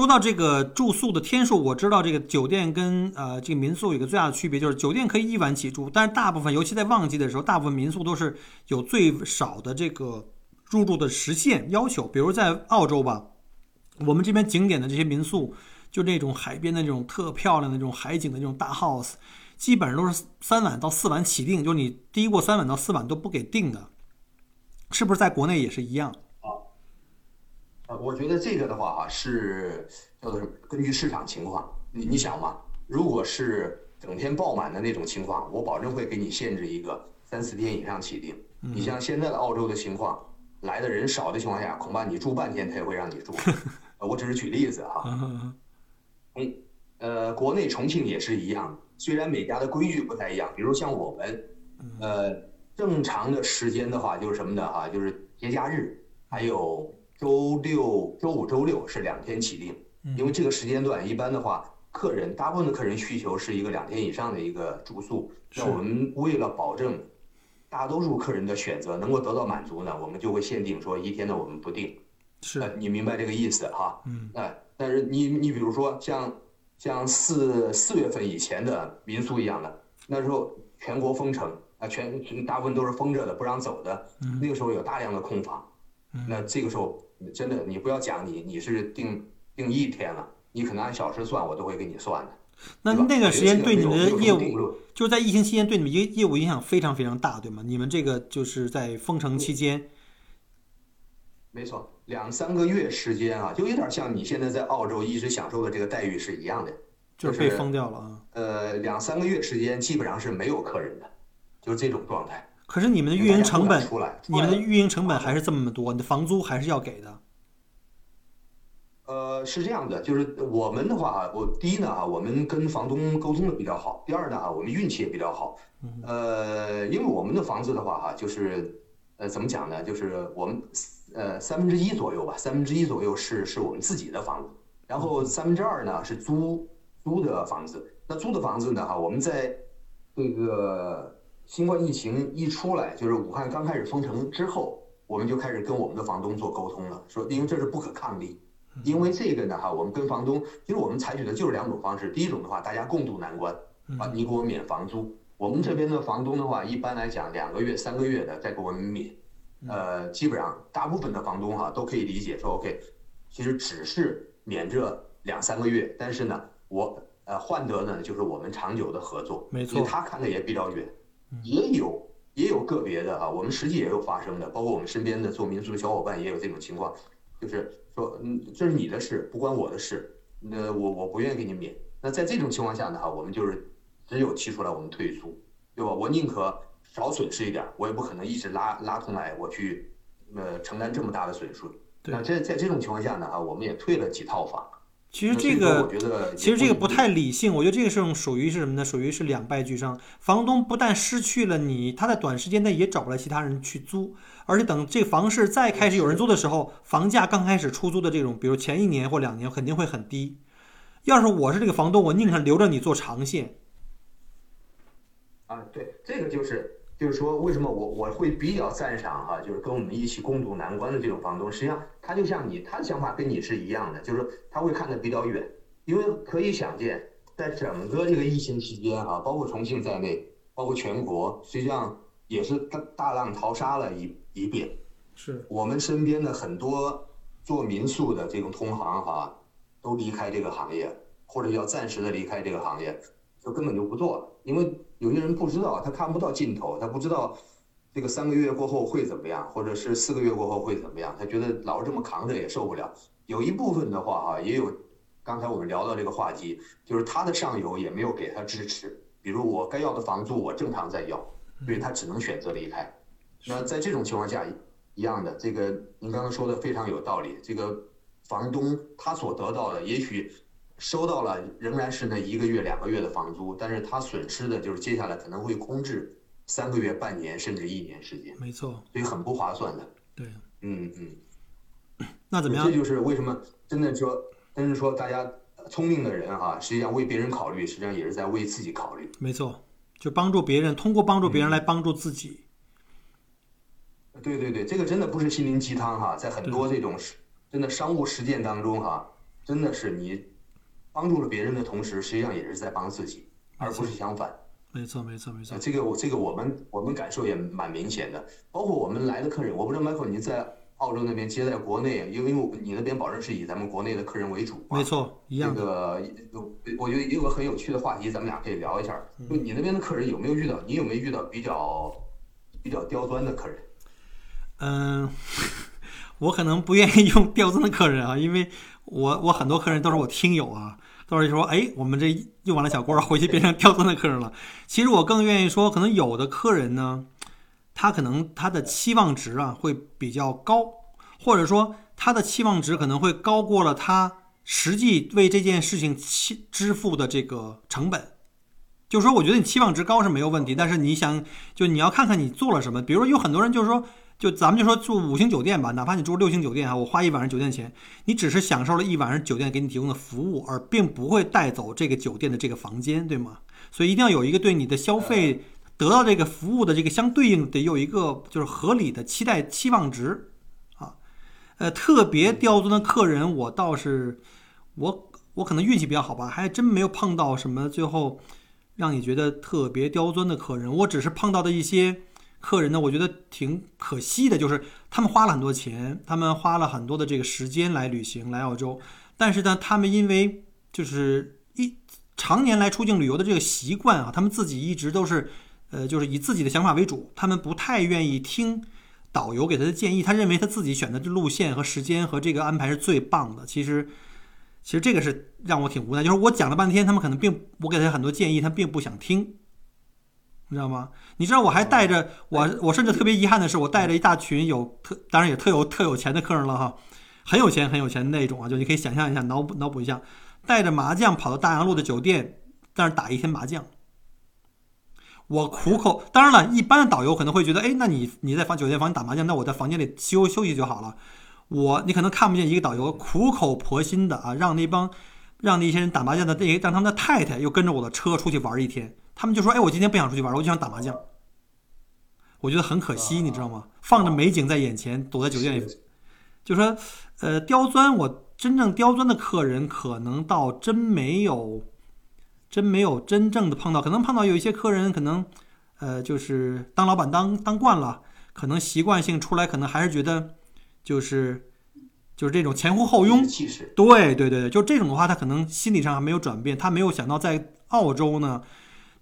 说到这个住宿的天数，我知道这个酒店跟呃这个民宿有个最大的区别，就是酒店可以一晚起住，但是大部分，尤其在旺季的时候，大部分民宿都是有最少的这个入住的时限要求。比如在澳洲吧，我们这边景点的这些民宿，就那种海边的那种特漂亮的那种海景的那种大 house，基本上都是三晚到四晚起订，就是你低过三晚到四晚都不给订的，是不是在国内也是一样？呃，我觉得这个的话啊是叫做是根据市场情况，你你想嘛，如果是整天爆满的那种情况，我保证会给你限制一个三四天以上起订。你像现在的澳洲的情况，来的人少的情况下，恐怕你住半天他也会让你住。呃，我只是举例子哈。嗯，呃，国内重庆也是一样，虽然每家的规矩不太一样，比如像我们，呃，正常的时间的话就是什么的哈，就是节假日还有。周六、周五、周六是两天起订，因为这个时间段一般的话，客人大部分的客人需求是一个两天以上的一个住宿。那我们为了保证大多数客人的选择能够得到满足呢，我们就会限定说一天的我们不定。是，你明白这个意思哈？嗯。哎，但是你你比如说像像四四月份以前的民宿一样的，那时候全国封城啊，全大部分都是封着的，不让走的。那个时候有大量的空房，那这个时候。真的，你不要讲你你是定定一天了，你可能按小时算，我都会给你算的。那那段时间对你们的业务，就是在疫情期间对你们业业务影响非常非常大，对吗？你们这个就是在封城期间。没错，两三个月时间啊，就有点像你现在在澳洲一直享受的这个待遇是一样的，就是被封掉了啊。呃，两三个月时间基本上是没有客人的，就是这种状态。可是你们的运营成本，你们的运营成本还是这么多，你的房租还是要给的。呃，是这样的，就是我们的话啊，我第一呢啊，我们跟房东沟通的比较好；第二呢啊，我们运气也比较好。呃，因为我们的房子的话哈，就是呃，怎么讲呢？就是我们呃三分之一左右吧，三分之一左右是是我们自己的房子，然后三分之二呢是租租的房子。那租的房子呢哈，我们在这个。新冠疫情一出来，就是武汉刚开始封城之后，我们就开始跟我们的房东做沟通了，说因为这是不可抗力，因为这个呢哈，我们跟房东，其实我们采取的就是两种方式，第一种的话，大家共度难关，啊，你给我免房租，我们这边的房东的话，一般来讲两个月、三个月的再给我们免，呃，基本上大部分的房东哈都可以理解说，OK，其实只是免这两三个月，但是呢，我呃换得呢就是我们长久的合作，没错，他看的也比较远。也有也有个别的啊，我们实际也有发生的，包括我们身边的做民宿的小伙伴也有这种情况，就是说，嗯，这是你的事，不关我的事，那我我不愿意给你免。那在这种情况下呢，哈，我们就是只有提出来我们退租，对吧？我宁可少损失一点，我也不可能一直拉拉通来我去，呃，承担这么大的损失。那这在这种情况下呢，哈，我们也退了几套房。其实这个，其实这个不太理性。我觉得这个是属于是什么呢？属于是两败俱伤。房东不但失去了你，他在短时间内也找不来其他人去租，而且等这房市再开始有人租的时候，房价刚开始出租的这种，比如前一年或两年肯定会很低。要是我是这个房东，我宁可留着你做长线。啊，对，这个就是。就是说，为什么我我会比较赞赏哈，就是跟我们一起共度难关的这种房东，实际上他就像你，他的想法跟你是一样的，就是他会看得比较远，因为可以想见，在整个这个疫情期间啊，包括重庆在内，包括全国，实际上也是大大浪淘沙了一一遍。是我们身边的很多做民宿的这种同行哈，都离开这个行业，或者要暂时的离开这个行业，就根本就不做了，因为。有些人不知道，他看不到尽头，他不知道这个三个月过后会怎么样，或者是四个月过后会怎么样，他觉得老是这么扛着也受不了。有一部分的话哈，也有刚才我们聊到这个话题，就是他的上游也没有给他支持，比如我该要的房租我正常在要，所以他只能选择离开。那在这种情况下，一样的，这个您刚刚说的非常有道理，这个房东他所得到的也许。收到了，仍然是那一个月、两个月的房租，但是他损失的就是接下来可能会空置三个月、半年甚至一年时间。没错，所以很不划算的。对，嗯嗯。那怎么样？这就是为什么真的说，真是说大家聪明的人哈，实际上为别人考虑，实际上也是在为自己考虑。没错，就帮助别人，通过帮助别人来帮助自己。对对对，这个真的不是心灵鸡汤哈，在很多这种真的商务实践当中哈。真的是你帮助了别人的同时，实际上也是在帮自己，而不是相反。没错，没错，没错。这个我这个我们我们感受也蛮明显的，包括我们来的客人，我不知道 Michael 你在澳洲那边接待国内，因为你那边保证是以咱们国内的客人为主。没错，一样。这个我觉得也有个很有趣的话题，咱们俩可以聊一下。就你那边的客人有没有遇到？你有没有遇到比较比较刁钻的客人？嗯，我可能不愿意用刁钻的客人啊，因为我我很多客人都是我听友啊。到时候说，哎，我们这用完了小锅，回去变成刁钻的客人了。其实我更愿意说，可能有的客人呢，他可能他的期望值啊会比较高，或者说他的期望值可能会高过了他实际为这件事情期支付的这个成本。就是说，我觉得你期望值高是没有问题，但是你想，就你要看看你做了什么。比如说，有很多人就是说。就咱们就说住五星酒店吧，哪怕你住六星酒店啊，我花一晚上酒店钱，你只是享受了一晚上酒店给你提供的服务，而并不会带走这个酒店的这个房间，对吗？所以一定要有一个对你的消费得到这个服务的这个相对应的有一个就是合理的期待期望值啊。呃，特别刁钻的客人，我倒是我我可能运气比较好吧，还真没有碰到什么最后让你觉得特别刁钻的客人，我只是碰到的一些。客人呢，我觉得挺可惜的，就是他们花了很多钱，他们花了很多的这个时间来旅行来澳洲，但是呢，他们因为就是一常年来出境旅游的这个习惯啊，他们自己一直都是，呃，就是以自己的想法为主，他们不太愿意听导游给他的建议，他认为他自己选择的路线和时间和这个安排是最棒的。其实，其实这个是让我挺无奈，就是我讲了半天，他们可能并我给他很多建议，他并不想听。你知道吗？你知道我还带着我，我甚至特别遗憾的是，我带着一大群有特，当然也特有特有钱的客人了哈，很有钱很有钱的那种啊，就你可以想象一下，脑补脑补一下，带着麻将跑到大洋路的酒店，在那打一天麻将。我苦口，当然了，一般的导游可能会觉得，哎，那你你在房酒店房间打麻将，那我在房间里休休息就好了。我你可能看不见一个导游苦口婆心的啊，让那帮让那些人打麻将的那些让他们的太太又跟着我的车出去玩一天。他们就说：“哎，我今天不想出去玩了，我就想打麻将。”我觉得很可惜，你知道吗？放着美景在眼前，躲在酒店里，就说：“呃，刁钻，我真正刁钻的客人可能倒真没有，真没有真正的碰到。可能碰到有一些客人，可能呃，就是当老板当当惯了，可能习惯性出来，可能还是觉得就是就是这种前呼后拥。对对对对，就这种的话，他可能心理上还没有转变，他没有想到在澳洲呢。”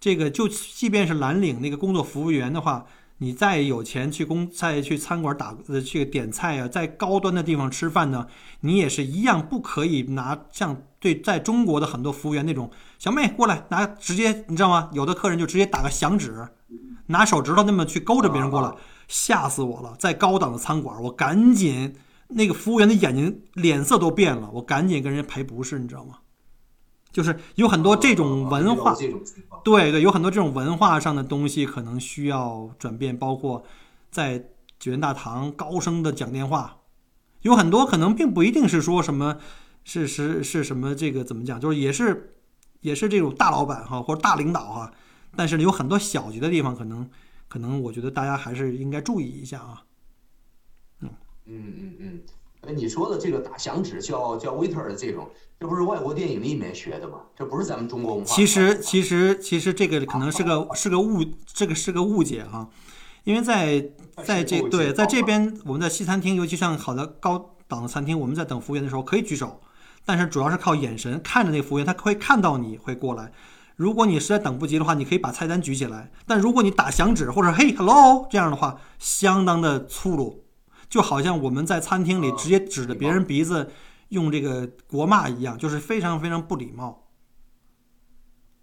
这个就即便是蓝领那个工作服务员的话，你再有钱去工再去餐馆打呃去点菜啊，在高端的地方吃饭呢，你也是一样不可以拿像对在中国的很多服务员那种小妹过来拿直接你知道吗？有的客人就直接打个响指，拿手指头那么去勾着别人过来，吓死我了！在高档的餐馆，我赶紧那个服务员的眼睛脸色都变了，我赶紧跟人家赔不是，你知道吗？就是有很多这种文化，对对，有很多这种文化上的东西可能需要转变，包括在酒店大堂高声的讲电话，有很多可能并不一定是说什么，是是是什么这个怎么讲，就是也是也是这种大老板哈或者大领导哈，但是有很多小级的地方，可能可能我觉得大家还是应该注意一下啊。嗯。嗯嗯嗯，哎，你说的这个打响指叫叫 waiter 的这种。这不是外国电影里面学的吗？这不是咱们中国文化。其实，其实，其实这个可能是个是个误，这个是个误解哈。因为在在这对在这边，我们在西餐厅，尤其像好的高档的餐厅，我们在等服务员的时候可以举手，但是主要是靠眼神看着那个服务员，他会看到你会过来。如果你实在等不及的话，你可以把菜单举起来。但如果你打响指或者嘿 hello 这样的话，相当的粗鲁，就好像我们在餐厅里直接指着别人鼻子。用这个国骂一样，就是非常非常不礼貌。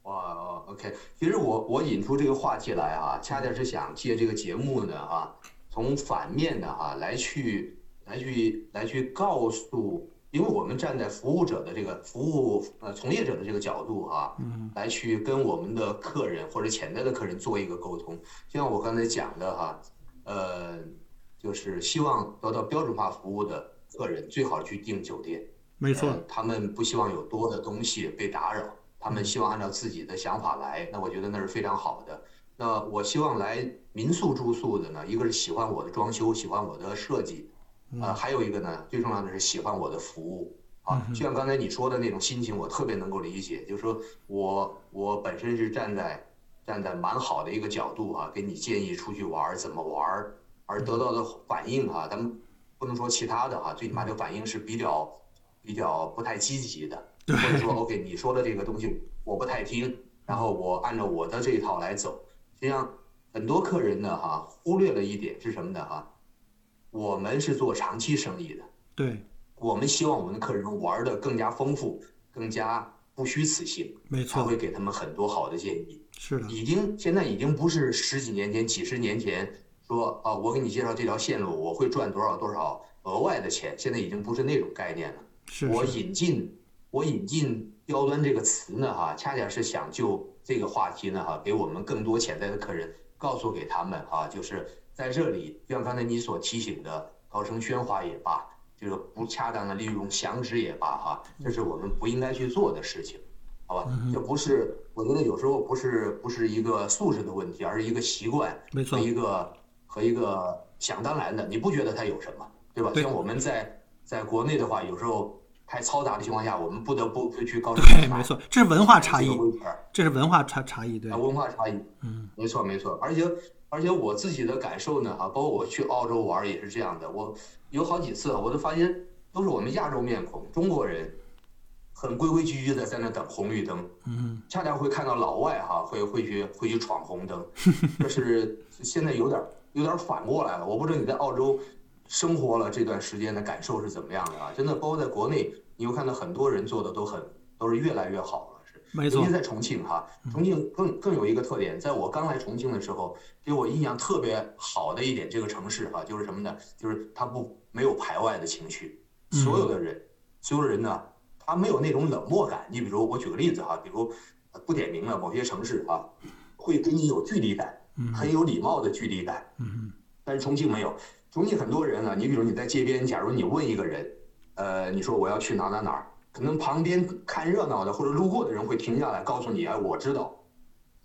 哇，OK，其实我我引出这个话题来啊，恰恰是想借这个节目呢啊，从反面的哈来去来去来去告诉，因为我们站在服务者的这个服务呃从业者的这个角度啊，嗯，来去跟我们的客人或者潜在的客人做一个沟通。就像我刚才讲的哈，呃，就是希望得到标准化服务的。客人最好去订酒店，没错，他们不希望有多的东西被打扰，他们希望按照自己的想法来。那我觉得那是非常好的。那我希望来民宿住宿的呢，一个是喜欢我的装修，喜欢我的设计，呃，还有一个呢，最重要的是喜欢我的服务啊。就像刚才你说的那种心情，我特别能够理解。就是说我我本身是站在站在蛮好的一个角度啊，给你建议出去玩怎么玩，而得到的反应哈，咱们不能说其他的哈，最起码这个反应是比较比较不太积极的，或者说 OK 你说的这个东西我不太听，然后我按照我的这一套来走。实际上很多客人呢哈，忽略了一点是什么呢哈？我们是做长期生意的，对，我们希望我们的客人玩的更加丰富，更加不虚此行，没错，会给他们很多好的建议。是的，已经现在已经不是十几年前、几十年前说啊，我给你介绍这条线路，我会赚多少多少额外的钱，现在已经不是那种概念了。是我引进我引进刁端这个词呢，哈，恰恰是想就这个话题呢，哈，给我们更多潜在的客人告诉给他们哈，就是。在这里，就像刚才你所提醒的，高声喧哗也罢，这个不恰当的利用响指也罢，哈，这是我们不应该去做的事情，好吧？这不是，我觉得有时候不是不是一个素质的问题，而是一个习惯没错一个和一个想当然的。你不觉得它有什么，对吧？像我们在在国内的话，有时候太嘈杂的情况下，我们不得不去高 声对，没错，这是文化差异，这是文化差差异，对，文化差异，嗯，没错没错，而且。而且我自己的感受呢，哈，包括我去澳洲玩也是这样的。我有好几次，我都发现都是我们亚洲面孔，中国人很规规矩矩的在那等红绿灯，嗯，恰恰会看到老外哈会会去会去闯红灯，这是现在有点有点反过来了。我不知道你在澳洲生活了这段时间的感受是怎么样的啊？真的，包括在国内，你会看到很多人做的都很都是越来越好了。没错，在重庆哈，重庆更更有一个特点，在我刚来重庆的时候，给我印象特别好的一点，这个城市哈，就是什么呢？就是它不没有排外的情绪，所有的人，所有的人呢，他没有那种冷漠感。你比如我举个例子哈，比如不点名了，某些城市啊，会给你有距离感，很有礼貌的距离感。嗯但是重庆没有，重庆很多人啊，你比如你在街边，假如你问一个人，呃，你说我要去哪哪哪儿。可能旁边看热闹的或者路过的人会停下来告诉你，哎，我知道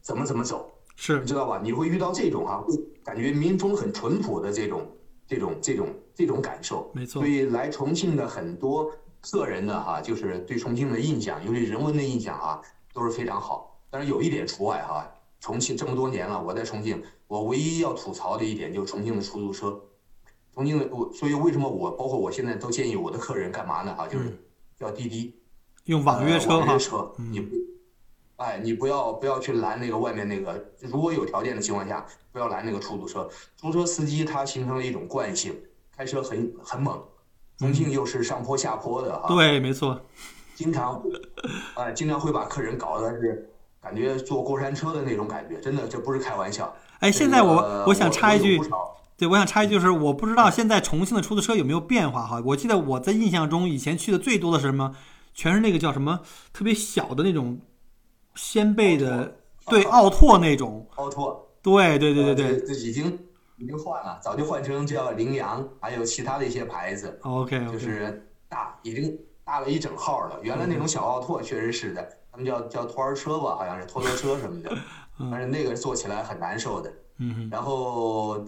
怎么怎么走，是你知道吧？你会遇到这种哈，感觉民风很淳朴的这种这种这种这种感受。没错。所以来重庆的很多个人的，哈，就是对重庆的印象，尤其人文的印象啊，都是非常好。但是有一点除外哈，重庆这么多年了，我在重庆，我唯一要吐槽的一点就是重庆的出租车。重庆的我，所以为什么我包括我现在都建议我的客人干嘛呢？哈，就是。叫滴滴，用网约车哈，车你不，哎，你不要不要去拦那个外面那个，如果有条件的情况下，不要拦那个出租车。出租车司机他形成了一种惯性，开车很很猛。重庆又是上坡下坡的哈，对，没错，经常，哎，经常会把客人搞得是感觉坐过山车的那种感觉，真的这不是开玩笑。哎，现在我我想插一句。对，我想插一句，就是我不知道现在重庆的出租车有没有变化哈。我记得我在印象中，以前去的最多的是什么？全是那个叫什么特别小的那种掀背的，对，奥拓那种。奥拓。对对对对对。这已经已经换了，早就换成叫羚羊，还有其他的一些牌子。OK。就是大，已经大了一整号了。原来那种小奥拓确实是的，他们叫叫拖儿车吧，好像是拖拖车什么的，但是那个坐起来很难受的。嗯。然后。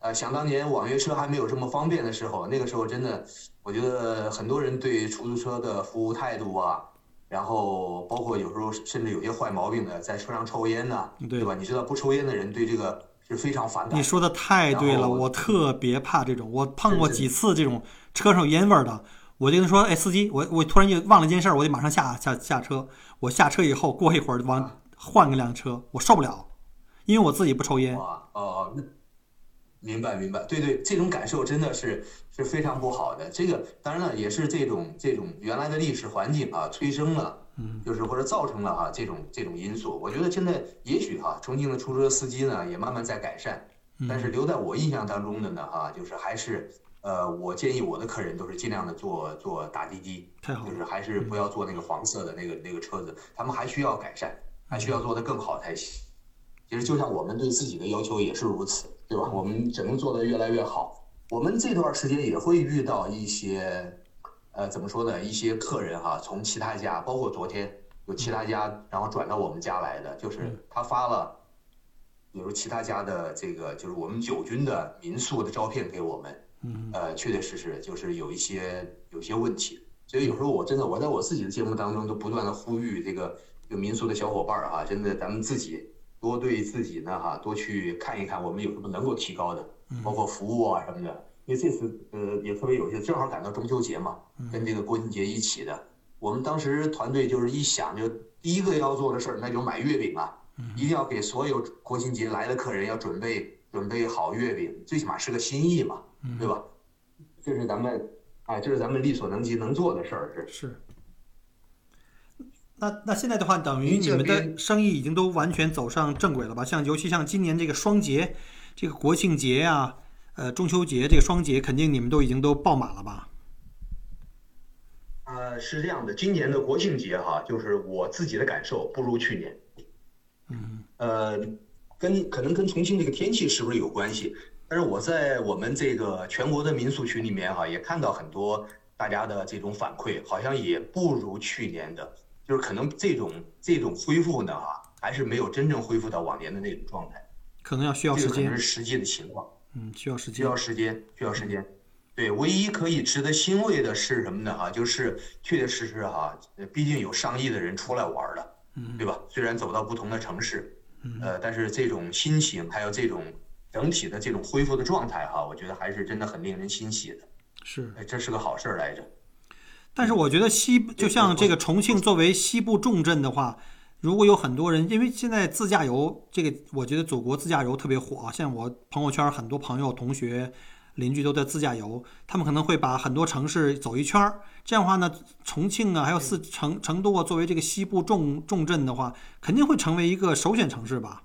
呃，想当年网约车还没有这么方便的时候，那个时候真的，我觉得很多人对出租车的服务态度啊，然后包括有时候甚至有些坏毛病的，在车上抽烟呢，对吧？你知道不抽烟的人对这个是非常反感。你说的太对了，我特别怕这种，我碰过几次这种车上有烟味的，我就跟他说，哎，司机，我我突然就忘了一件事儿，我得马上下下下车。我下车以后，过一会儿往换个辆车，我受不了，因为我自己不抽烟。哦哦，那。明白，明白，对对，这种感受真的是是非常不好的。这个当然了，也是这种这种原来的历史环境啊，催生了，嗯，就是或者造成了哈这种这种因素。我觉得现在也许哈，重庆的出租车司机呢也慢慢在改善，但是留在我印象当中的呢哈，就是还是呃，我建议我的客人都是尽量的坐坐打滴滴，就是还是不要坐那个黄色的那个那个车子，他们还需要改善，还需要做得更好才行。其实就像我们对自己的要求也是如此。对吧？我们只能做得越来越好。我们这段时间也会遇到一些，呃，怎么说呢？一些客人哈，从其他家，包括昨天有其他家，然后转到我们家来的，就是他发了，比如其他家的这个，就是我们九军的民宿的照片给我们。嗯。呃，确确实实就是有一些有些问题，所以有时候我真的我在我自己的节目当中都不断的呼吁这个这个民宿的小伙伴儿哈，真的咱们自己多对自己呢哈多去看一看，我们有什么能够提高的，包括服务啊什么的。因为这次呃也特别有意思，正好赶到中秋节嘛，跟这个国庆节一起的。我们当时团队就是一想，就第一个要做的事儿，那就买月饼啊，一定要给所有国庆节来的客人要准备准备好月饼，最起码是个心意嘛，对吧？这是咱们，哎，这是咱们力所能及能做的事儿，是。是。那那现在的话，等于你们的生意已经都完全走上正轨了吧？像尤其像今年这个双节，这个国庆节呀。呃，中秋节这个双节，肯定你们都已经都爆满了吧？呃，是这样的，今年的国庆节哈，就是我自己的感受不如去年。嗯。呃，跟可能跟重庆这个天气是不是有关系？但是我在我们这个全国的民宿群里面哈，也看到很多大家的这种反馈，好像也不如去年的，就是可能这种这种恢复呢哈，还是没有真正恢复到往年的那种状态。可能要需要时间。这可能是实际的情况。嗯，需要时间，需要时间，需要时间。对，唯一可以值得欣慰的是什么呢？哈，就是确确实实哈，毕竟有上亿的人出来玩了，嗯，对吧？虽然走到不同的城市，呃，但是这种心情还有这种整体的这种恢复的状态哈，我觉得还是真的很令人欣喜的。是，这是个好事儿来着。但是我觉得西就像这个重庆作为西部重镇的话。如果有很多人，因为现在自驾游这个，我觉得祖国自驾游特别火啊。像我朋友圈很多朋友、同学、邻居都在自驾游，他们可能会把很多城市走一圈儿。这样的话呢，重庆啊，还有四成成都啊，作为这个西部重重镇的话，肯定会成为一个首选城市吧？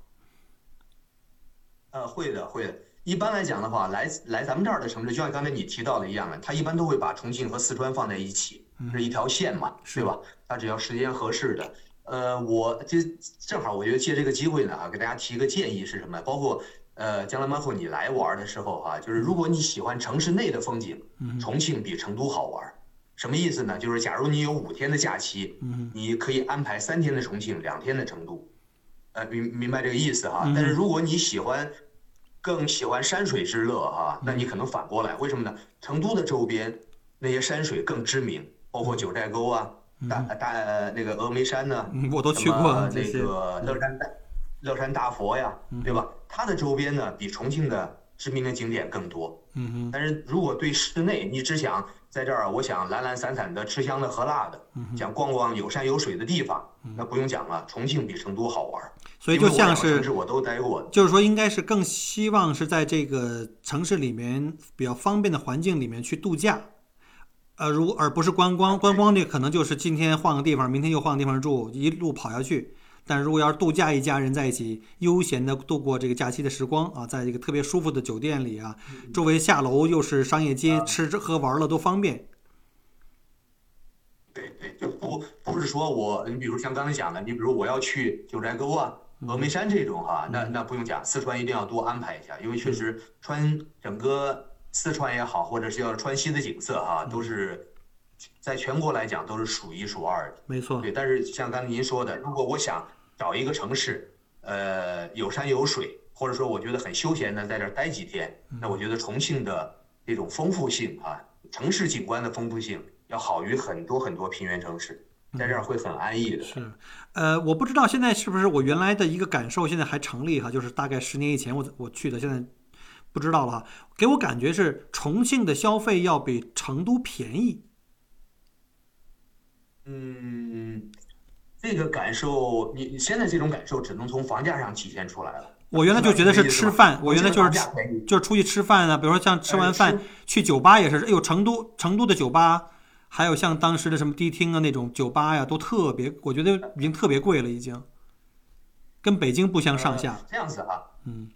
呃，会的，会的。一般来讲的话，来来咱们这儿的城市，就像刚才你提到的一样的，他一般都会把重庆和四川放在一起，是一条线嘛，对吧？他只要时间合适的。呃，我就正好，我觉得借这个机会呢，啊，给大家提一个建议是什么？包括呃，将来包括你来玩的时候，哈，就是如果你喜欢城市内的风景，重庆比成都好玩。什么意思呢？就是假如你有五天的假期，你可以安排三天的重庆，两天的成都。呃，明明白这个意思哈。但是如果你喜欢更喜欢山水之乐，哈，那你可能反过来，为什么呢？成都的周边那些山水更知名，包括九寨沟啊。大大那个峨眉山呢？我都去过。那个乐山大乐山大佛呀，对吧？它的周边呢，比重庆的知名的景点更多。嗯哼。但是如果对室内，你只想在这儿，我想懒懒散散的吃香的喝辣的，想逛逛有山有水的地方，那不用讲了，重庆比成都好玩。所以就像是城市我都待过。就是说，应该是更希望是在这个城市里面比较方便的环境里面去度假。呃，如而不是观光，观光这可能就是今天换个地方，明天又换个地方住，一路跑下去。但如果要是度假，一家人在一起悠闲的度过这个假期的时光啊，在一个特别舒服的酒店里啊，周围下楼又是商业街，吃吃喝玩乐都方便。对对，就不不是说我，你比如像刚才讲的，你比如我要去九寨沟啊、峨眉山这种哈，那那不用讲，四川一定要多安排一下，因为确实川整个。四川也好，或者是要川西的景色哈，都是在全国来讲都是数一数二的。没错，对。但是像刚才您说的，如果我想找一个城市，呃，有山有水，或者说我觉得很休闲的在这儿待几天，那我觉得重庆的这种丰富性啊，城市景观的丰富性要好于很多很多平原城市，在这儿会很安逸的。是，呃，我不知道现在是不是我原来的一个感受现在还成立哈，就是大概十年以前我我去的，现在。不知道了哈，给我感觉是重庆的消费要比成都便宜。嗯，这个感受，你现在这种感受只能从房价上体现出来了。我原来就觉得是吃饭，我原来就是就是出去吃饭啊，比如说像吃完饭去酒吧也是，哎呦，成都成都的酒吧，还有像当时的什么迪厅啊那种酒吧呀，都特别，我觉得已经特别贵了，已经跟北京不相上下。这样子啊，嗯。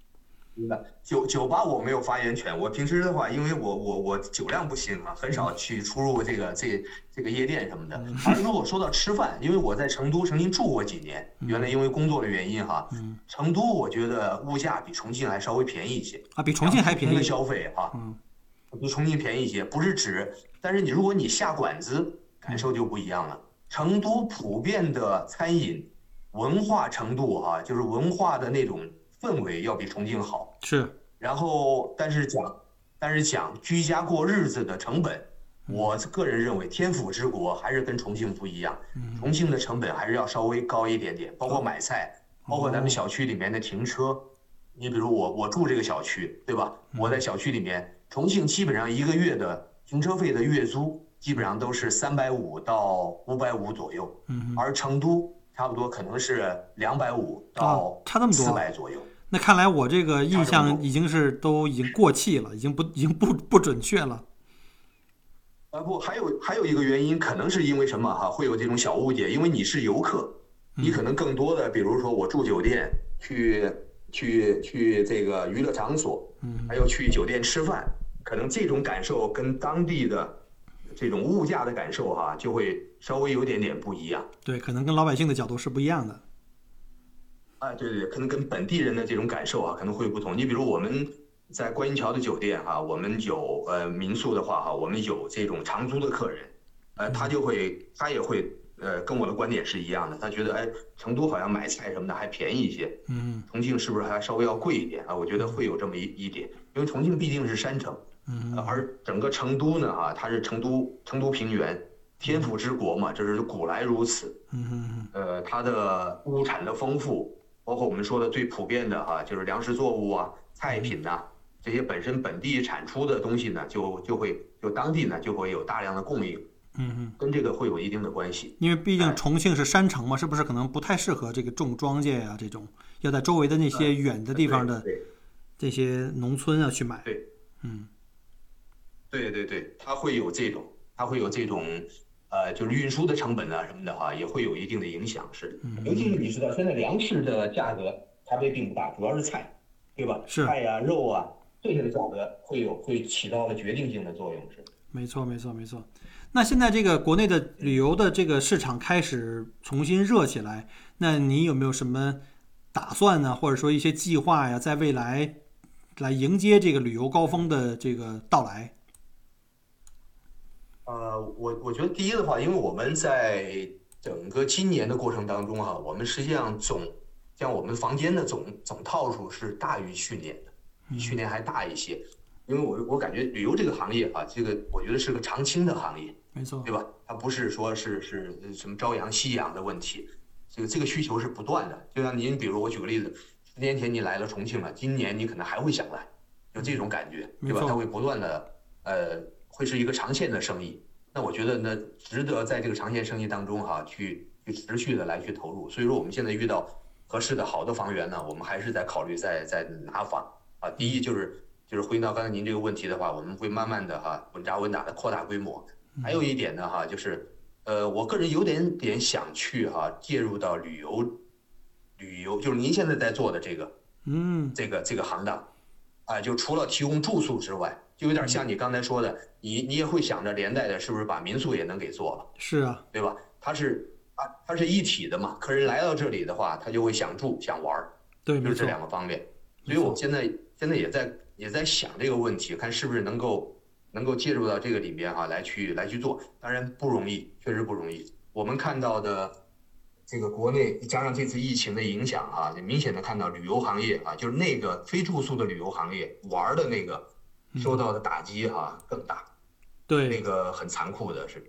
明白，酒酒吧我没有发言权。我平时的话，因为我我我酒量不行啊，很少去出入这个这这个夜店什么的。而如果说到吃饭，因为我在成都曾经住过几年，原来因为工作的原因哈，成都我觉得物价比重庆还稍微便宜一些啊，比重庆还便宜消费哈，比重庆便宜一些，不是指，但是你如果你下馆子，感受就不一样了。成都普遍的餐饮文化程度啊，就是文化的那种。氛围要比重庆好，是。然后，但是讲，但是讲居家过日子的成本，我个人认为天府之国还是跟重庆不一样，重庆的成本还是要稍微高一点点，包括买菜，包括咱们小区里面的停车。你比如我，我住这个小区，对吧？我在小区里面，重庆基本上一个月的停车费的月租基本上都是三百五到五百五左右，而成都差不多可能是两百五到差那么多四百左右。那看来我这个印象已经是都已经过气了，已经不已经不不准确了。啊不，还有还有一个原因，可能是因为什么哈？会有这种小误解，因为你是游客，你可能更多的，比如说我住酒店，去去去这个娱乐场所，嗯，还有去酒店吃饭，可能这种感受跟当地的这种物价的感受哈，就会稍微有点点不一样。对，可能跟老百姓的角度是不一样的。哎，对对，可能跟本地人的这种感受啊，可能会不同。你比如我们在观音桥的酒店哈，我们有呃民宿的话哈，我们有这种长租的客人，呃，他就会他也会呃跟我的观点是一样的，他觉得哎，成都好像买菜什么的还便宜一些，嗯，重庆是不是还稍微要贵一点啊？我觉得会有这么一一点，因为重庆毕竟是山城，嗯，而整个成都呢啊，它是成都成都平原，天府之国嘛，这是古来如此，嗯呃，它的物产的丰富。包括我们说的最普遍的哈，就是粮食作物啊、菜品呐，这些本身本地产出的东西呢，就就会就当地呢就会有大量的供应，嗯嗯，跟这个会有一定的关系。因为毕竟重庆是山城嘛，是不是可能不太适合这个种庄稼呀？这种要在周围的那些远的地方的这些农村啊去买。对，嗯，对对对，它会有这种，它会有这种。呃，就是运输的成本啊什么的话，也会有一定的影响。是，尤其是你知道，现在粮食的价格差别并不大，主要是菜，对吧？是菜呀、肉啊这些的价格会有会起到了决定性的作用。是，没错，没错，没错。那现在这个国内的旅游的这个市场开始重新热起来，那你有没有什么打算呢？或者说一些计划呀，在未来来迎接这个旅游高峰的这个到来？呃，我我觉得第一的话，因为我们在整个今年的过程当中哈，我们实际上总像我们房间的总总套数是大于去年的，比去年还大一些。因为我我感觉旅游这个行业啊，这个我觉得是个长青的行业，没错，对吧？它不是说是是什么朝阳夕阳的问题，这个这个需求是不断的。就像您比如我举个例子，十年前你来了重庆了，今年你可能还会想来，有这种感觉，对吧？它会不断的呃。会是一个长线的生意，那我觉得呢，值得在这个长线生意当中哈，去去持续的来去投入。所以说，我们现在遇到合适的好的房源呢，我们还是在考虑在在拿房啊。第一就是就是回应到刚才您这个问题的话，我们会慢慢的哈，稳扎稳打的扩大规模。还有一点呢哈，就是呃，我个人有点点想去哈，介入到旅游旅游，就是您现在在做的这个嗯这个这个行当啊，就除了提供住宿之外。就有点像你刚才说的，你你也会想着连带的，是不是把民宿也能给做了？是啊，对吧？它是啊，它是一体的嘛。客人来到这里的话，他就会想住想玩儿，对，就是这两个方面。所以我现在现在也在也在想这个问题，看是不是能够能够介入到这个里面哈，来去来去做。当然不容易，确实不容易。我们看到的这个国内加上这次疫情的影响哈，明显的看到旅游行业啊，就是那个非住宿的旅游行业玩的那个。受到的打击哈更大，对。那个很残酷的是，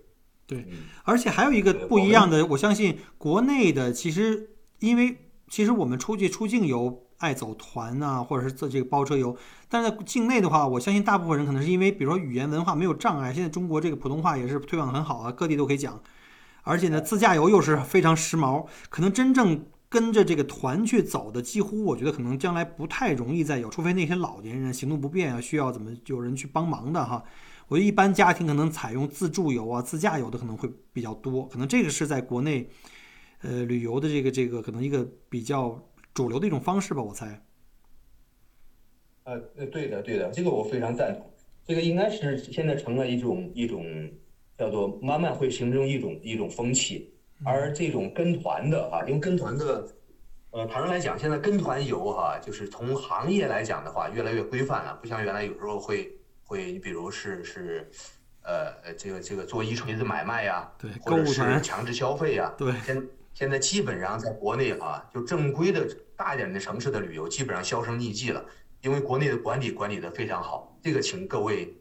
对，而且还有一个不一样的，我相信国内的其实因为其实我们出去出境游爱走团呐，或者是做这个包车游，但是在境内的话，我相信大部分人可能是因为比如说语言文化没有障碍，现在中国这个普通话也是推广的很好啊，各地都可以讲，而且呢自驾游又是非常时髦，可能真正。跟着这个团去走的，几乎我觉得可能将来不太容易再有，除非那些老年人行动不便啊，需要怎么有人去帮忙的哈。我觉得一般家庭可能采用自助游啊、自驾游的可能会比较多，可能这个是在国内，呃，旅游的这个这个可能一个比较主流的一种方式吧，我猜。呃，对的，对的，这个我非常赞同。这个应该是现在成了一种一种叫做慢慢会形成一种一种风气。而这种跟团的哈，因为跟团的，呃，坦率来讲，现在跟团游哈，就是从行业来讲的话，越来越规范了，不像原来有时候会会，你比如是是，呃，这个这个做一锤子买卖呀，对，或者是强制消费呀，对，现现在基本上在国内啊，就正规的大一点的城市的旅游基本上销声匿迹了，因为国内的管理管理的非常好，这个请各位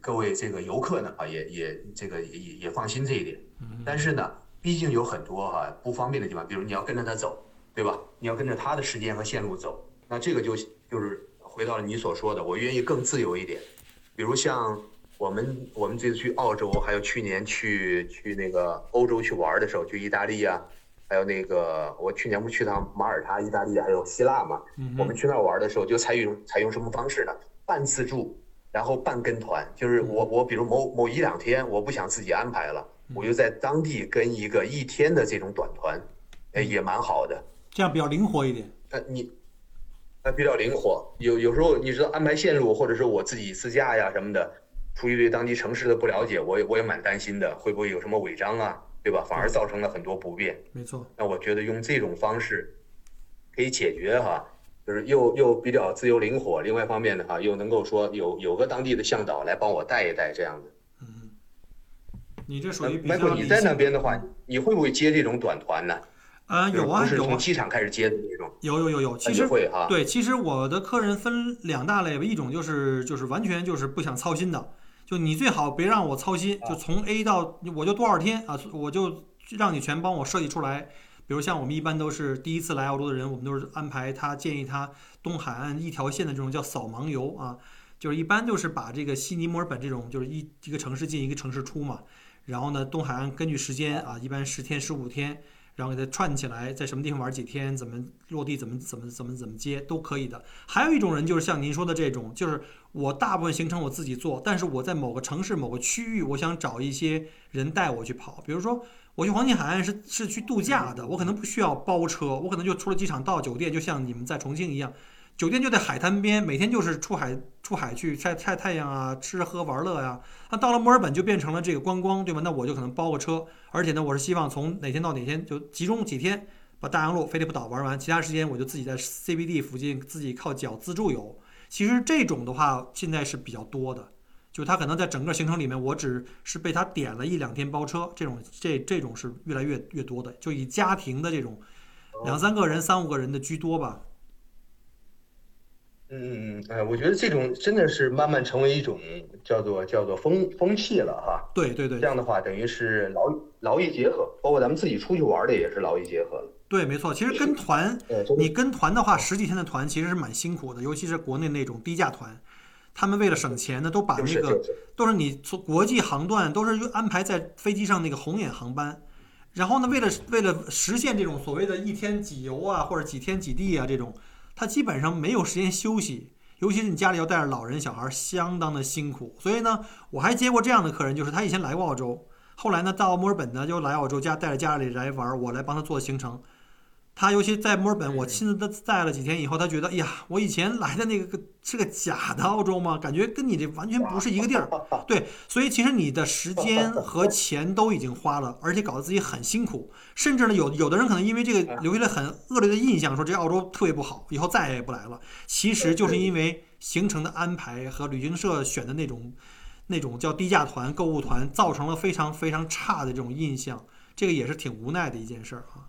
各位这个游客呢啊，也也这个也也放心这一点。但是呢，毕竟有很多哈不方便的地方，比如你要跟着他走，对吧？你要跟着他的时间和线路走，那这个就就是回到了你所说的，我愿意更自由一点。比如像我们我们这次去澳洲，还有去年去去那个欧洲去玩的时候，去意大利啊，还有那个我去年不是去趟马耳他、意大利还有希腊嘛？我们去那儿玩的时候就采用采用什么方式呢？半自助。然后半跟团，就是我我比如某某一两天我不想自己安排了，我就在当地跟一个一天的这种短团，哎也蛮好的，这样比较灵活一点。呃你，呃比较灵活，有有时候你知道安排线路或者是我自己自驾呀什么的，出于对当地城市的不了解，我也我也蛮担心的，会不会有什么违章啊，对吧？反而造成了很多不便。没错。那我觉得用这种方式可以解决哈。就是又又比较自由灵活，另外一方面的话，又能够说有有个当地的向导来帮我带一带这样子。嗯，你这属于包括你在那边的话，你会不会接这种短团呢？啊，有啊，有啊。是从机场开始接的那种。有有有有，其实会哈。对，其实我的客人分两大类吧，一种就是就是完全就是不想操心的，就你最好别让我操心，就从 A 到我就多少天啊，我就让你全帮我设计出来。比如像我们一般都是第一次来澳洲的人，我们都是安排他建议他东海岸一条线的这种叫扫盲游啊，就是一般就是把这个悉尼、墨尔本这种就是一一个城市进一个城市出嘛，然后呢东海岸根据时间啊，一般十天十五天，然后给它串起来，在什么地方玩几天，怎么落地，怎么怎么怎么怎么接都可以的。还有一种人就是像您说的这种，就是我大部分行程我自己做，但是我在某个城市某个区域，我想找一些人带我去跑，比如说。我去黄金海岸是是去度假的，我可能不需要包车，我可能就出了机场到酒店，就像你们在重庆一样，酒店就在海滩边，每天就是出海出海去晒晒太阳啊，吃喝玩乐呀。那到了墨尔本就变成了这个观光，对吧？那我就可能包个车，而且呢，我是希望从哪天到哪天就集中几天把大洋路、菲利普岛玩完，其他时间我就自己在 CBD 附近自己靠脚自助游。其实这种的话现在是比较多的。就他可能在整个行程里面，我只是被他点了一两天包车，这种这这种是越来越越多的，就以家庭的这种两三个人、三五个人的居多吧。嗯嗯嗯，哎，我觉得这种真的是慢慢成为一种叫做叫做风风气了哈。对对对。这样的话，等于是劳劳逸结合，包括咱们自己出去玩的也是劳逸结合了。对，没错。其实跟团，你跟团的话，十几天的团其实是蛮辛苦的，尤其是国内那种低价团。他们为了省钱呢，都把那个都是你从国际航段都是安排在飞机上那个红眼航班，然后呢，为了为了实现这种所谓的一天几游啊，或者几天几地啊这种，他基本上没有时间休息，尤其是你家里要带着老人小孩，相当的辛苦。所以呢，我还接过这样的客人，就是他以前来过澳洲，后来呢到墨尔本呢就来澳洲家带着家里来玩，我来帮他做行程。他尤其在墨尔本，我亲自在了几天以后，他觉得，哎呀，我以前来的那个是个假的澳洲吗？感觉跟你这完全不是一个地儿。对，所以其实你的时间和钱都已经花了，而且搞得自己很辛苦。甚至呢，有有的人可能因为这个留下了很恶劣的印象，说这澳洲特别不好，以后再也不来了。其实就是因为行程的安排和旅行社选的那种那种叫低价团、购物团，造成了非常非常差的这种印象。这个也是挺无奈的一件事儿啊。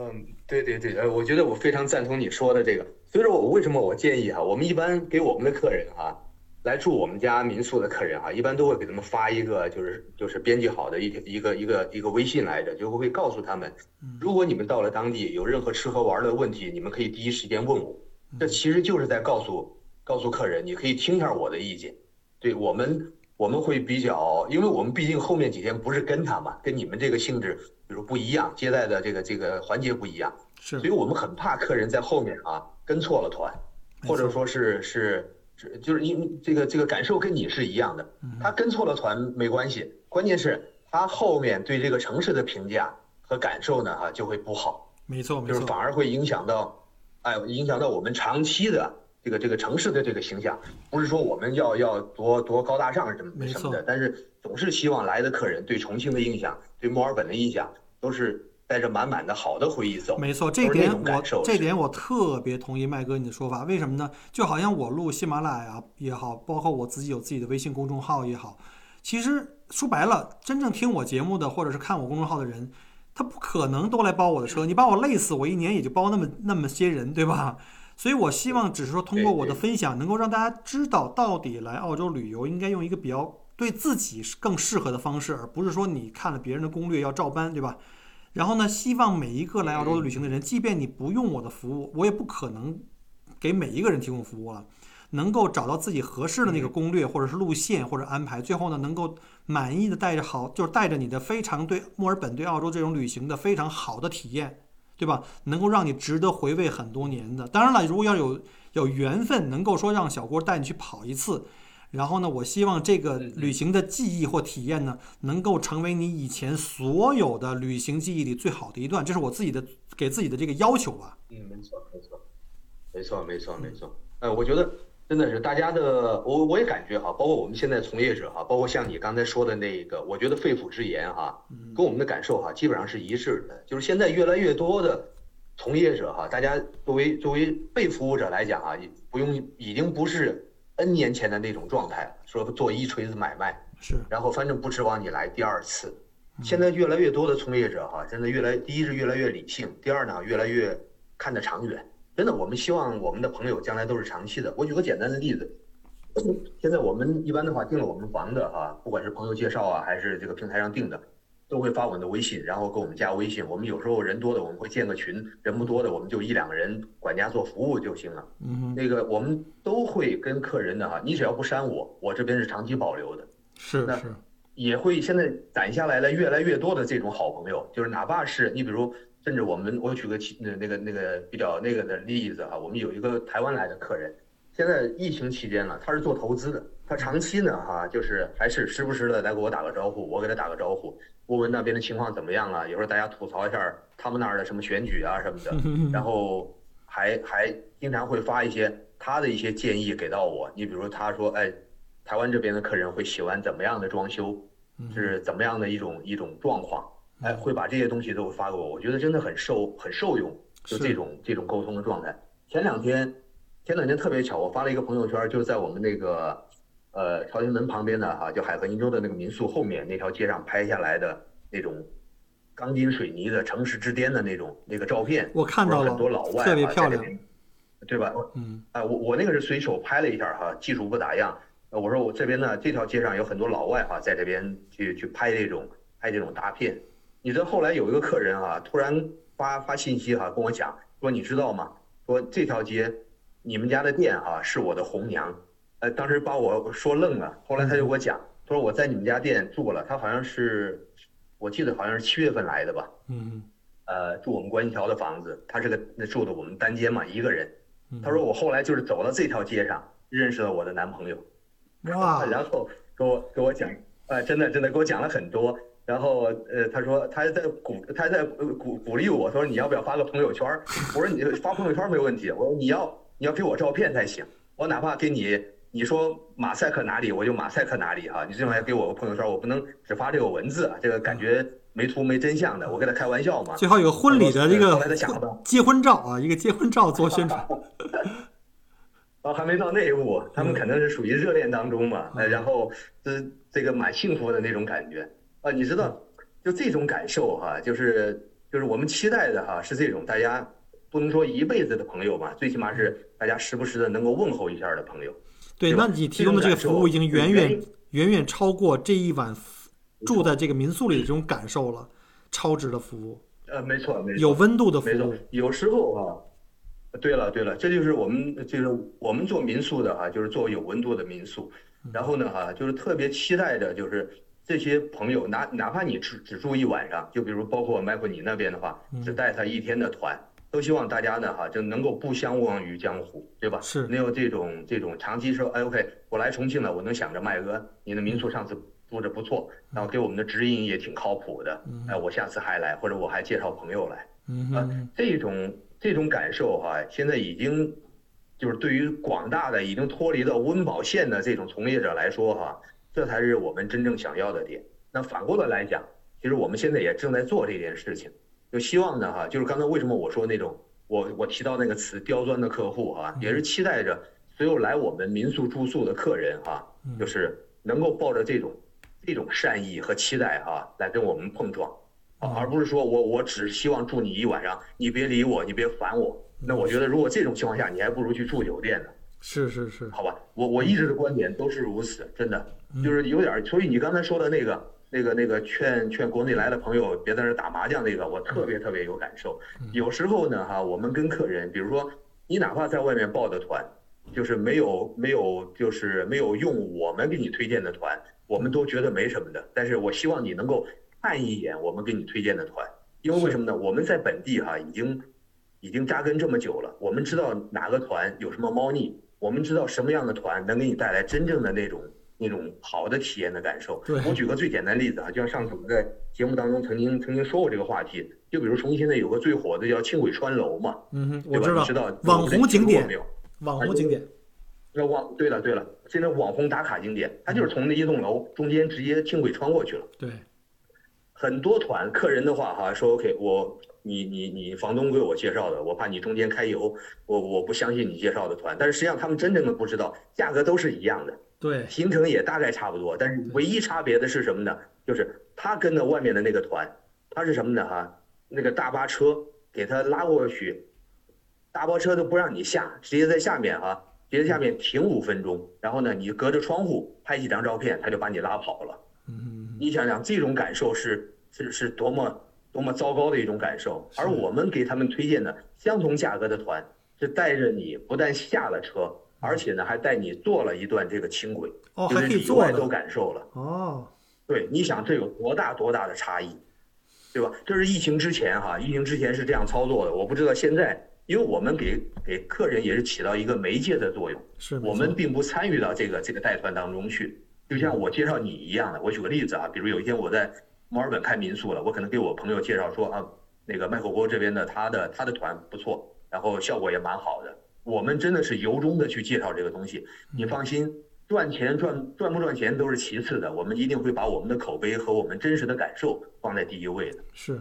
嗯，对对对，呃，我觉得我非常赞同你说的这个。所以说我为什么我建议哈，我们一般给我们的客人哈，来住我们家民宿的客人哈，一般都会给他们发一个就是就是编辑好的一条一个一个一个微信来着，就会告诉他们，如果你们到了当地有任何吃喝玩的问题，你们可以第一时间问我。这其实就是在告诉告诉客人，你可以听一下我的意见。对我们我们会比较，因为我们毕竟后面几天不是跟他嘛，跟你们这个性质。比如不一样，接待的这个这个环节不一样，是，所以我们很怕客人在后面啊跟错了团，或者说是是是，就是因这个这个感受跟你是一样的，他跟错了团没关系，关键是他后面对这个城市的评价和感受呢啊就会不好，没错，就是反而会影响到，哎，影响到我们长期的这个这个城市的这个形象，不是说我们要要多多高大上什么什么的，但是总是希望来的客人对重庆的印象，对墨尔本的印象。都是带着满满的好的回忆走。没错，这点我这点我特别同意麦哥你的说法。为什么呢？就好像我录喜马拉雅也好，包括我自己有自己的微信公众号也好，其实说白了，真正听我节目的或者是看我公众号的人，他不可能都来包我的车。你把我累死，我一年也就包那么那么些人，对吧？所以我希望只是说通过我的分享，能够让大家知道到底来澳洲旅游应该用一个比较对自己更适合的方式，而不是说你看了别人的攻略要照搬，对吧？然后呢，希望每一个来澳洲旅行的人，即便你不用我的服务，我也不可能给每一个人提供服务了，能够找到自己合适的那个攻略或者是路线或者安排，最后呢，能够满意的带着好，就是带着你的非常对墨尔本对澳洲这种旅行的非常好的体验。对吧？能够让你值得回味很多年的。当然了，如果要有有缘分，能够说让小郭带你去跑一次，然后呢，我希望这个旅行的记忆或体验呢，能够成为你以前所有的旅行记忆里最好的一段。这是我自己的给自己的这个要求吧。嗯，没错，没错，没错，没错，没错。哎，我觉得。真的是大家的，我我也感觉哈，包括我们现在从业者哈，包括像你刚才说的那个，我觉得肺腑之言哈，跟我们的感受哈，基本上是一致的。就是现在越来越多的从业者哈，大家作为作为被服务者来讲啊，不用已经不是 N 年前的那种状态了，说做一锤子买卖是，然后反正不指望你来第二次。现在越来越多的从业者哈，真的越来，第一是越来越理性，第二呢，越来越看得长远。真的，我们希望我们的朋友将来都是长期的。我举个简单的例子，现在我们一般的话订了我们房的啊，不管是朋友介绍啊，还是这个平台上订的，都会发我们的微信，然后给我们加微信。我们有时候人多的我们会建个群，人不多的我们就一两个人管家做服务就行了。嗯，那个我们都会跟客人的哈，你只要不删我，我这边是长期保留的。是是，也会现在攒下来了越来越多的这种好朋友，就是哪怕是你比如。甚至我们，我举个其那那个那个比较那个的例子哈，我们有一个台湾来的客人，现在疫情期间了，他是做投资的，他长期呢哈，就是还是时不时的来给我打个招呼，我给他打个招呼，问问那边的情况怎么样啊，有时候大家吐槽一下他们那儿的什么选举啊什么的，然后还还经常会发一些他的一些建议给到我，你比如他说，哎，台湾这边的客人会喜欢怎么样的装修，是怎么样的一种一种状况。哎，会把这些东西都发给我，我觉得真的很受很受用，就这种这种沟通的状态。前两天，前两天特别巧，我发了一个朋友圈，就是在我们那个呃朝天门旁边的哈，就海河银洲的那个民宿后面那条街上拍下来的那种钢筋水泥的城市之巅的那种那个照片。我看到了，很多老外特别漂亮，对吧？嗯，啊，我我那个是随手拍了一下哈，技术不咋样。我说我这边呢，这条街上有很多老外哈，在这边去去拍这种拍这种大片。你知道后来有一个客人啊，突然发发信息哈，跟我讲说，你知道吗？说这条街，你们家的店哈是我的红娘，呃，当时把我说愣了。后来他就给我讲，他说我在你们家店住了，他好像是，我记得好像是七月份来的吧。嗯。呃，住我们观音桥的房子，他是个那住的我们单间嘛，一个人。他说我后来就是走到这条街上，认识了我的男朋友。哇。然后给我给我讲，呃，真的真的给我讲了很多。然后，呃，他说他在鼓，他在鼓鼓励我，他说你要不要发个朋友圈？我说你发朋友圈没有问题。我说你要你要给我照片才行。我哪怕给你你说马赛克哪里，我就马赛克哪里啊。你最起码给我个朋友圈，我不能只发这个文字，这个感觉没图没真相的。我跟他开玩笑嘛。最好有个婚礼的这个的结婚照啊，一个结婚照做宣传。啊，还没到那一步，他们可能是属于热恋当中嘛。呃，然后这这个蛮幸福的那种感觉。啊，你知道，就这种感受哈，就是就是我们期待的哈，是这种大家不能说一辈子的朋友吧，最起码是大家时不时的能够问候一下的朋友。对，那你提供的这个服务已经远远远远超过这一晚住在这个民宿里的这种感受了，超值的服务。呃，没错，没错，有温度的服务。有时候啊，对了对了，这就是我们就是我们做民宿的哈，就是做有温度的民宿。然后呢哈，就是特别期待的就是。这些朋友，哪哪怕你只只住一晚上，就比如包括麦克你那边的话，只带他一天的团，都希望大家呢哈就能够不相忘于江湖，对吧？是，能有这种这种长期说，哎，OK，我来重庆了，我能想着麦哥，你的民宿上次住着不错，然后给我们的指引也挺靠谱的，哎，我下次还来，或者我还介绍朋友来，啊，这种这种感受哈，现在已经就是对于广大的已经脱离了温饱线的这种从业者来说哈。这才是我们真正想要的点。那反过来来讲，其实我们现在也正在做这件事情，就希望呢哈，就是刚才为什么我说那种我我提到那个词刁钻的客户啊，也是期待着所有来我们民宿住宿的客人哈，就是能够抱着这种这种善意和期待哈来跟我们碰撞，啊，而不是说我我只希望住你一晚上，你别理我，你别烦我，那我觉得如果这种情况下，你还不如去住酒店呢。是是是，好吧，我我一直的观点都是如此，真的就是有点儿。所以你刚才说的那个、那个、那个劝劝国内来的朋友别在那儿打麻将那个，我特别特别有感受。有时候呢，哈，我们跟客人，比如说你哪怕在外面报的团，就是没有没有就是没有用我们给你推荐的团，我们都觉得没什么的。但是我希望你能够看一眼我们给你推荐的团，因为为什么呢？我们在本地哈已经已经扎根这么久了，我们知道哪个团有什么猫腻。我们知道什么样的团能给你带来真正的那种那种好的体验的感受。我举个最简单的例子啊，就像上次我们在节目当中曾经曾经说过这个话题，就比如重庆现在有个最火的叫轻轨穿楼嘛，嗯哼，我知道，知道网红景点没有？网红景点，那网对了对了，现在网红打卡景点，它就是从那一栋楼中间直接轻轨穿过去了。对，很多团客人的话哈说 OK 我。你你你房东给我介绍的，我怕你中间开油，我我不相信你介绍的团。但是实际上他们真正的不知道，价格都是一样的，对，行程也大概差不多。但是唯一差别的是什么呢？就是他跟的外面的那个团，他是什么呢？哈，那个大巴车给他拉过去，大巴车都不让你下，直接在下面哈，直接在下面停五分钟，然后呢，你隔着窗户拍几张照片，他就把你拉跑了。嗯，你想想这种感受是是是多么。多么糟糕的一种感受！而我们给他们推荐的相同价格的团，是带着你不但下了车，而且呢还带你坐了一段这个轻轨，哦，还可以坐都感受了。哦，对，你想这有多大多大的差异，对吧？这是疫情之前哈，疫情之前是这样操作的。我不知道现在，因为我们给给客人也是起到一个媒介的作用，是我们并不参与到这个这个带团当中去。就像我介绍你一样的，我举个例子啊，比如有一天我在。墨尔本开民宿了，我可能给我朋友介绍说啊，那个麦口锅这边的他的他的团不错，然后效果也蛮好的。我们真的是由衷的去介绍这个东西，你放心，赚钱赚赚不赚钱都是其次的，我们一定会把我们的口碑和我们真实的感受放在第一位的。是。